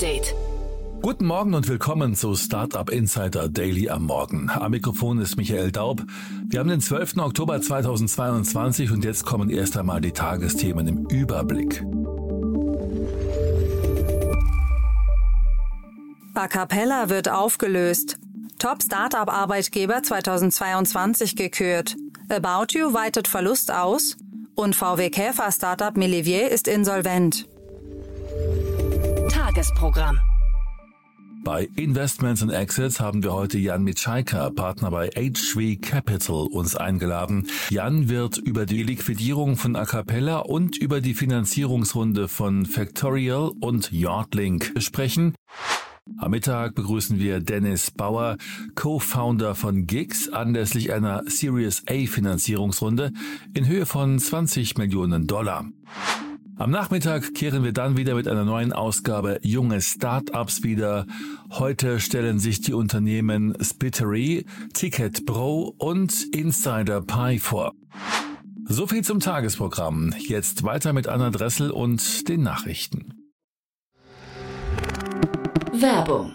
Update. Guten Morgen und willkommen zu Startup Insider Daily am Morgen. Am Mikrofon ist Michael Daub. Wir haben den 12. Oktober 2022 und jetzt kommen erst einmal die Tagesthemen im Überblick. A Cappella wird aufgelöst. Top Startup Arbeitgeber 2022 gekürt. About You weitet Verlust aus und VW Käfer Startup Millivier ist insolvent. Tagesprogramm. Bei Investments and Exits haben wir heute Jan Mitschaika, Partner bei HV Capital, uns eingeladen. Jan wird über die Liquidierung von Acapella und über die Finanzierungsrunde von Factorial und Yardlink sprechen. Am Mittag begrüßen wir Dennis Bauer, Co-Founder von Gigs, anlässlich einer Series A Finanzierungsrunde in Höhe von 20 Millionen Dollar. Am Nachmittag kehren wir dann wieder mit einer neuen Ausgabe Junge Startups wieder. Heute stellen sich die Unternehmen Spittery, Ticket Pro und Insider Pie vor. So viel zum Tagesprogramm. Jetzt weiter mit Anna Dressel und den Nachrichten. Werbung.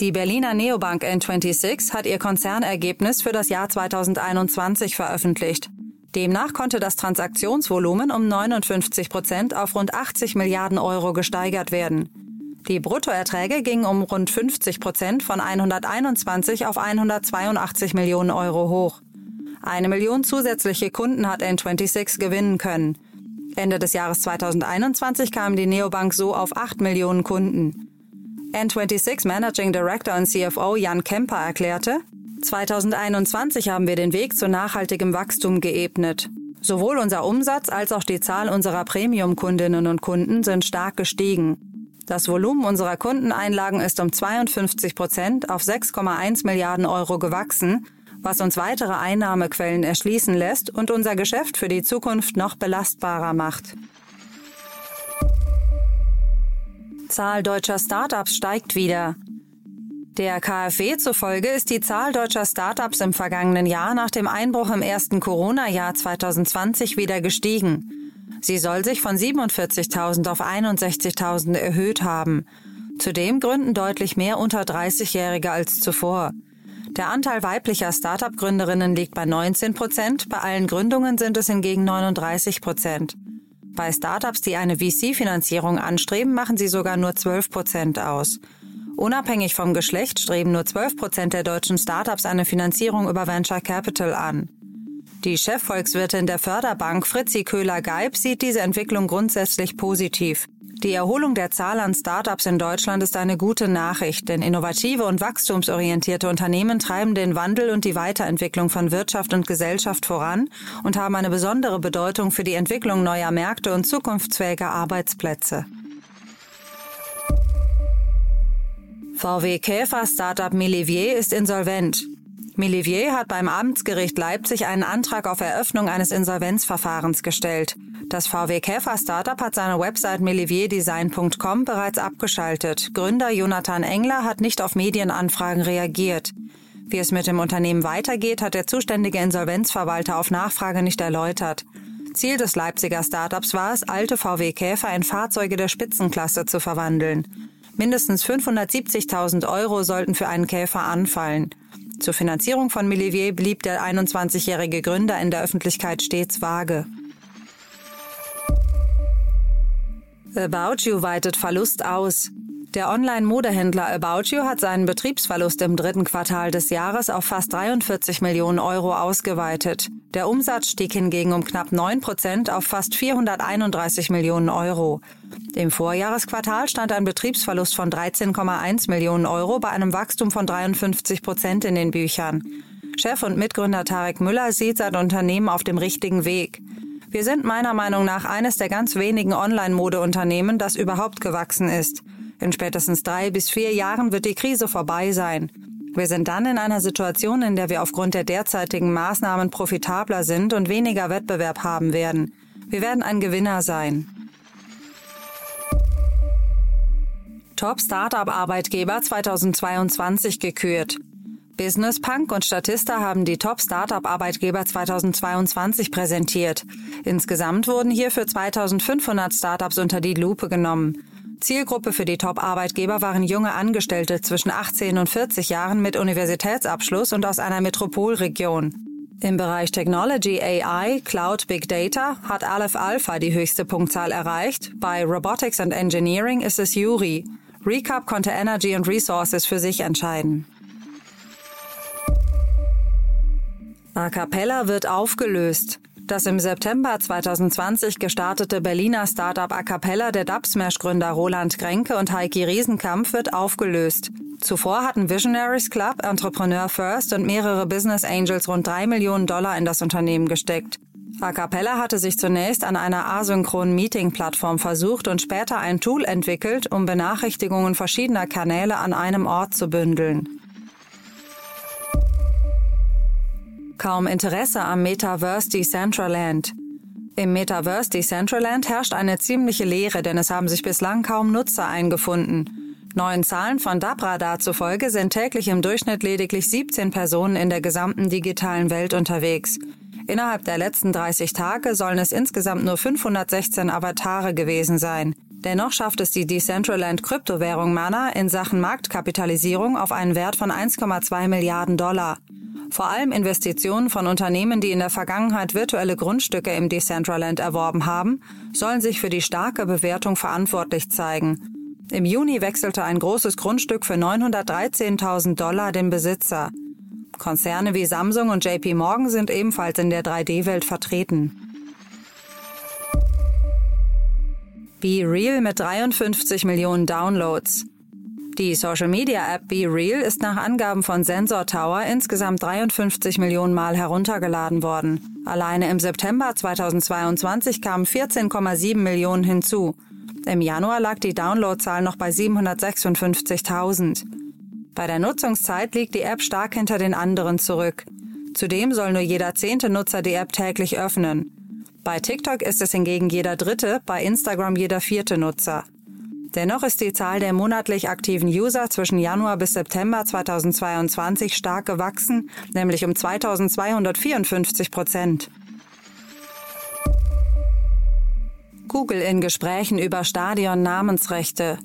Die Berliner Neobank N26 hat ihr Konzernergebnis für das Jahr 2021 veröffentlicht. Demnach konnte das Transaktionsvolumen um 59 Prozent auf rund 80 Milliarden Euro gesteigert werden. Die Bruttoerträge gingen um rund 50 Prozent von 121 auf 182 Millionen Euro hoch. Eine Million zusätzliche Kunden hat N26 gewinnen können. Ende des Jahres 2021 kam die Neobank so auf 8 Millionen Kunden. N26 Managing Director und CFO Jan Kemper erklärte, 2021 haben wir den Weg zu nachhaltigem Wachstum geebnet. Sowohl unser Umsatz als auch die Zahl unserer Premium-Kundinnen und Kunden sind stark gestiegen. Das Volumen unserer Kundeneinlagen ist um 52 Prozent auf 6,1 Milliarden Euro gewachsen, was uns weitere Einnahmequellen erschließen lässt und unser Geschäft für die Zukunft noch belastbarer macht. Zahl deutscher Startups steigt wieder. Der KfW zufolge ist die Zahl deutscher Startups im vergangenen Jahr nach dem Einbruch im ersten Corona-Jahr 2020 wieder gestiegen. Sie soll sich von 47.000 auf 61.000 erhöht haben. Zudem gründen deutlich mehr unter 30-Jährige als zuvor. Der Anteil weiblicher Startup-Gründerinnen liegt bei 19 Prozent, bei allen Gründungen sind es hingegen 39 Prozent. Bei Startups, die eine VC-Finanzierung anstreben, machen sie sogar nur 12 Prozent aus. Unabhängig vom Geschlecht streben nur 12 Prozent der deutschen Startups eine Finanzierung über Venture Capital an. Die Chefvolkswirtin der Förderbank Fritzi Köhler-Geib sieht diese Entwicklung grundsätzlich positiv. Die Erholung der Zahl an Startups in Deutschland ist eine gute Nachricht, denn innovative und wachstumsorientierte Unternehmen treiben den Wandel und die Weiterentwicklung von Wirtschaft und Gesellschaft voran und haben eine besondere Bedeutung für die Entwicklung neuer Märkte und zukunftsfähiger Arbeitsplätze. VW Käfer Startup Millivier ist insolvent. Millivier hat beim Amtsgericht Leipzig einen Antrag auf Eröffnung eines Insolvenzverfahrens gestellt. Das VW Käfer Startup hat seine Website millivierdesign.com bereits abgeschaltet. Gründer Jonathan Engler hat nicht auf Medienanfragen reagiert. Wie es mit dem Unternehmen weitergeht, hat der zuständige Insolvenzverwalter auf Nachfrage nicht erläutert. Ziel des Leipziger Startups war es, alte VW Käfer in Fahrzeuge der Spitzenklasse zu verwandeln. Mindestens 570.000 Euro sollten für einen Käfer anfallen. Zur Finanzierung von Millivier blieb der 21-jährige Gründer in der Öffentlichkeit stets vage. About You weitet Verlust aus. Der Online-Modehändler About You hat seinen Betriebsverlust im dritten Quartal des Jahres auf fast 43 Millionen Euro ausgeweitet. Der Umsatz stieg hingegen um knapp 9 Prozent auf fast 431 Millionen Euro. Im Vorjahresquartal stand ein Betriebsverlust von 13,1 Millionen Euro bei einem Wachstum von 53 Prozent in den Büchern. Chef und Mitgründer Tarek Müller sieht sein Unternehmen auf dem richtigen Weg. Wir sind meiner Meinung nach eines der ganz wenigen Online-Modeunternehmen, das überhaupt gewachsen ist. In spätestens drei bis vier Jahren wird die Krise vorbei sein. Wir sind dann in einer Situation, in der wir aufgrund der derzeitigen Maßnahmen profitabler sind und weniger Wettbewerb haben werden. Wir werden ein Gewinner sein. Top Startup Arbeitgeber 2022 gekürt. Business Punk und Statista haben die Top Startup Arbeitgeber 2022 präsentiert. Insgesamt wurden hierfür 2500 Startups unter die Lupe genommen. Zielgruppe für die Top-Arbeitgeber waren junge Angestellte zwischen 18 und 40 Jahren mit Universitätsabschluss und aus einer Metropolregion. Im Bereich Technology, AI, Cloud, Big Data hat Aleph Alpha die höchste Punktzahl erreicht. Bei Robotics and Engineering ist es Yuri. Recap konnte Energy and Resources für sich entscheiden. A Cappella wird aufgelöst. Das im September 2020 gestartete Berliner Startup A Cappella der Dubsmash-Gründer Roland Grenke und Heiki Riesenkampf wird aufgelöst. Zuvor hatten Visionaries Club, Entrepreneur First und mehrere Business Angels rund drei Millionen Dollar in das Unternehmen gesteckt. A Cappella hatte sich zunächst an einer asynchronen Meeting-Plattform versucht und später ein Tool entwickelt, um Benachrichtigungen verschiedener Kanäle an einem Ort zu bündeln. Kaum Interesse am Metaverse Decentraland. Im Metaverse Decentraland herrscht eine ziemliche Leere, denn es haben sich bislang kaum Nutzer eingefunden. Neuen Zahlen von Dabradar zufolge sind täglich im Durchschnitt lediglich 17 Personen in der gesamten digitalen Welt unterwegs. Innerhalb der letzten 30 Tage sollen es insgesamt nur 516 Avatare gewesen sein. Dennoch schafft es die Decentraland Kryptowährung Mana in Sachen Marktkapitalisierung auf einen Wert von 1,2 Milliarden Dollar. Vor allem Investitionen von Unternehmen, die in der Vergangenheit virtuelle Grundstücke im Decentraland erworben haben, sollen sich für die starke Bewertung verantwortlich zeigen. Im Juni wechselte ein großes Grundstück für 913.000 Dollar den Besitzer. Konzerne wie Samsung und JP Morgan sind ebenfalls in der 3D-Welt vertreten. Be Real mit 53 Millionen Downloads. Die Social-Media-App BeReal ist nach Angaben von Sensor Tower insgesamt 53 Millionen Mal heruntergeladen worden. Alleine im September 2022 kamen 14,7 Millionen hinzu. Im Januar lag die Downloadzahl noch bei 756.000. Bei der Nutzungszeit liegt die App stark hinter den anderen zurück. Zudem soll nur jeder zehnte Nutzer die App täglich öffnen. Bei TikTok ist es hingegen jeder dritte, bei Instagram jeder vierte Nutzer. Dennoch ist die Zahl der monatlich aktiven User zwischen Januar bis September 2022 stark gewachsen, nämlich um 2254 Prozent. Google in Gesprächen über Stadion-Namensrechte.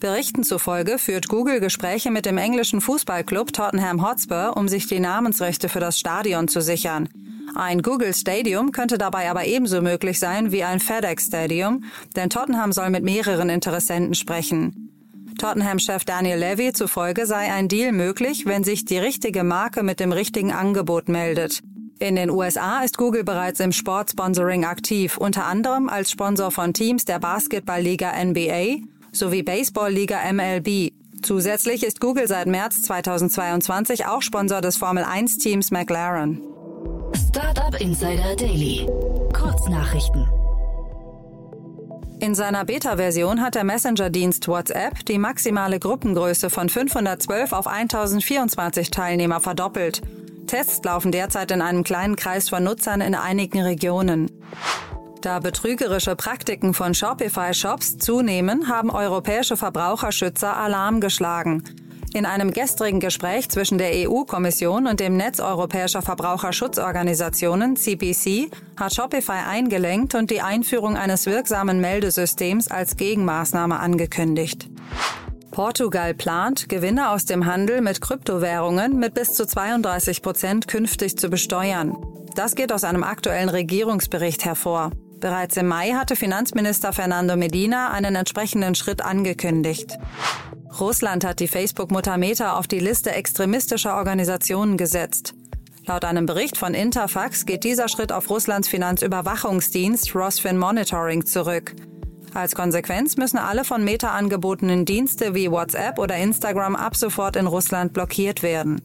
Berichten zufolge führt Google Gespräche mit dem englischen Fußballclub Tottenham Hotspur, um sich die Namensrechte für das Stadion zu sichern. Ein Google Stadium könnte dabei aber ebenso möglich sein wie ein FedEx Stadium, denn Tottenham soll mit mehreren Interessenten sprechen. Tottenham-Chef Daniel Levy zufolge sei ein Deal möglich, wenn sich die richtige Marke mit dem richtigen Angebot meldet. In den USA ist Google bereits im Sportsponsoring aktiv, unter anderem als Sponsor von Teams der Basketballliga NBA sowie Baseballliga MLB. Zusätzlich ist Google seit März 2022 auch Sponsor des Formel 1 Teams McLaren. Startup Insider Daily. Kurznachrichten. In seiner Beta-Version hat der Messenger-Dienst WhatsApp die maximale Gruppengröße von 512 auf 1024 Teilnehmer verdoppelt. Tests laufen derzeit in einem kleinen Kreis von Nutzern in einigen Regionen. Da betrügerische Praktiken von Shopify-Shops zunehmen, haben europäische Verbraucherschützer Alarm geschlagen. In einem gestrigen Gespräch zwischen der EU-Kommission und dem Netz europäischer Verbraucherschutzorganisationen CPC hat Shopify eingelenkt und die Einführung eines wirksamen Meldesystems als Gegenmaßnahme angekündigt. Portugal plant, Gewinne aus dem Handel mit Kryptowährungen mit bis zu 32 Prozent künftig zu besteuern. Das geht aus einem aktuellen Regierungsbericht hervor. Bereits im Mai hatte Finanzminister Fernando Medina einen entsprechenden Schritt angekündigt. Russland hat die Facebook-Mutter Meta auf die Liste extremistischer Organisationen gesetzt. Laut einem Bericht von Interfax geht dieser Schritt auf Russlands Finanzüberwachungsdienst Rosfin Monitoring zurück. Als Konsequenz müssen alle von Meta angebotenen Dienste wie WhatsApp oder Instagram ab sofort in Russland blockiert werden.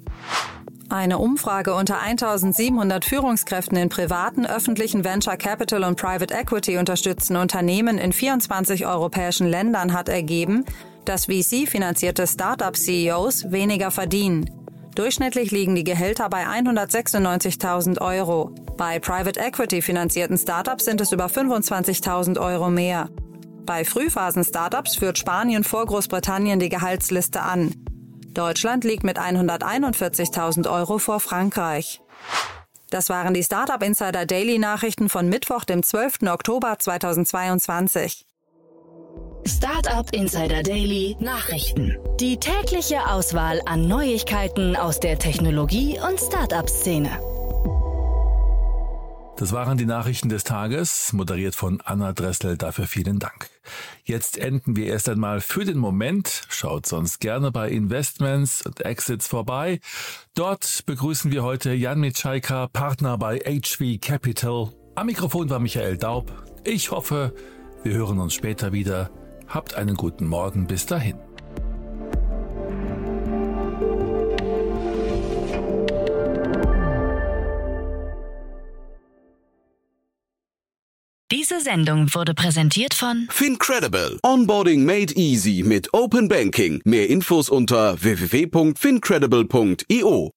Eine Umfrage unter 1700 Führungskräften in privaten, öffentlichen Venture Capital und Private Equity unterstützten Unternehmen in 24 europäischen Ländern hat ergeben, dass VC-finanzierte Startup-CEOs weniger verdienen. Durchschnittlich liegen die Gehälter bei 196.000 Euro. Bei Private Equity finanzierten Startups sind es über 25.000 Euro mehr. Bei Frühphasen-Startups führt Spanien vor Großbritannien die Gehaltsliste an. Deutschland liegt mit 141.000 Euro vor Frankreich. Das waren die Startup Insider Daily Nachrichten von Mittwoch, dem 12. Oktober 2022. Startup Insider Daily Nachrichten. Die tägliche Auswahl an Neuigkeiten aus der Technologie- und Startup-Szene. Das waren die Nachrichten des Tages, moderiert von Anna Dressel. Dafür vielen Dank. Jetzt enden wir erst einmal für den Moment. Schaut sonst gerne bei Investments und Exits vorbei. Dort begrüßen wir heute Jan Mitschaiker, Partner bei HV Capital. Am Mikrofon war Michael Daub. Ich hoffe, wir hören uns später wieder. Habt einen guten Morgen bis dahin. Diese Sendung wurde präsentiert von Fincredible. Onboarding made easy mit Open Banking. Mehr Infos unter www.fincredible.io.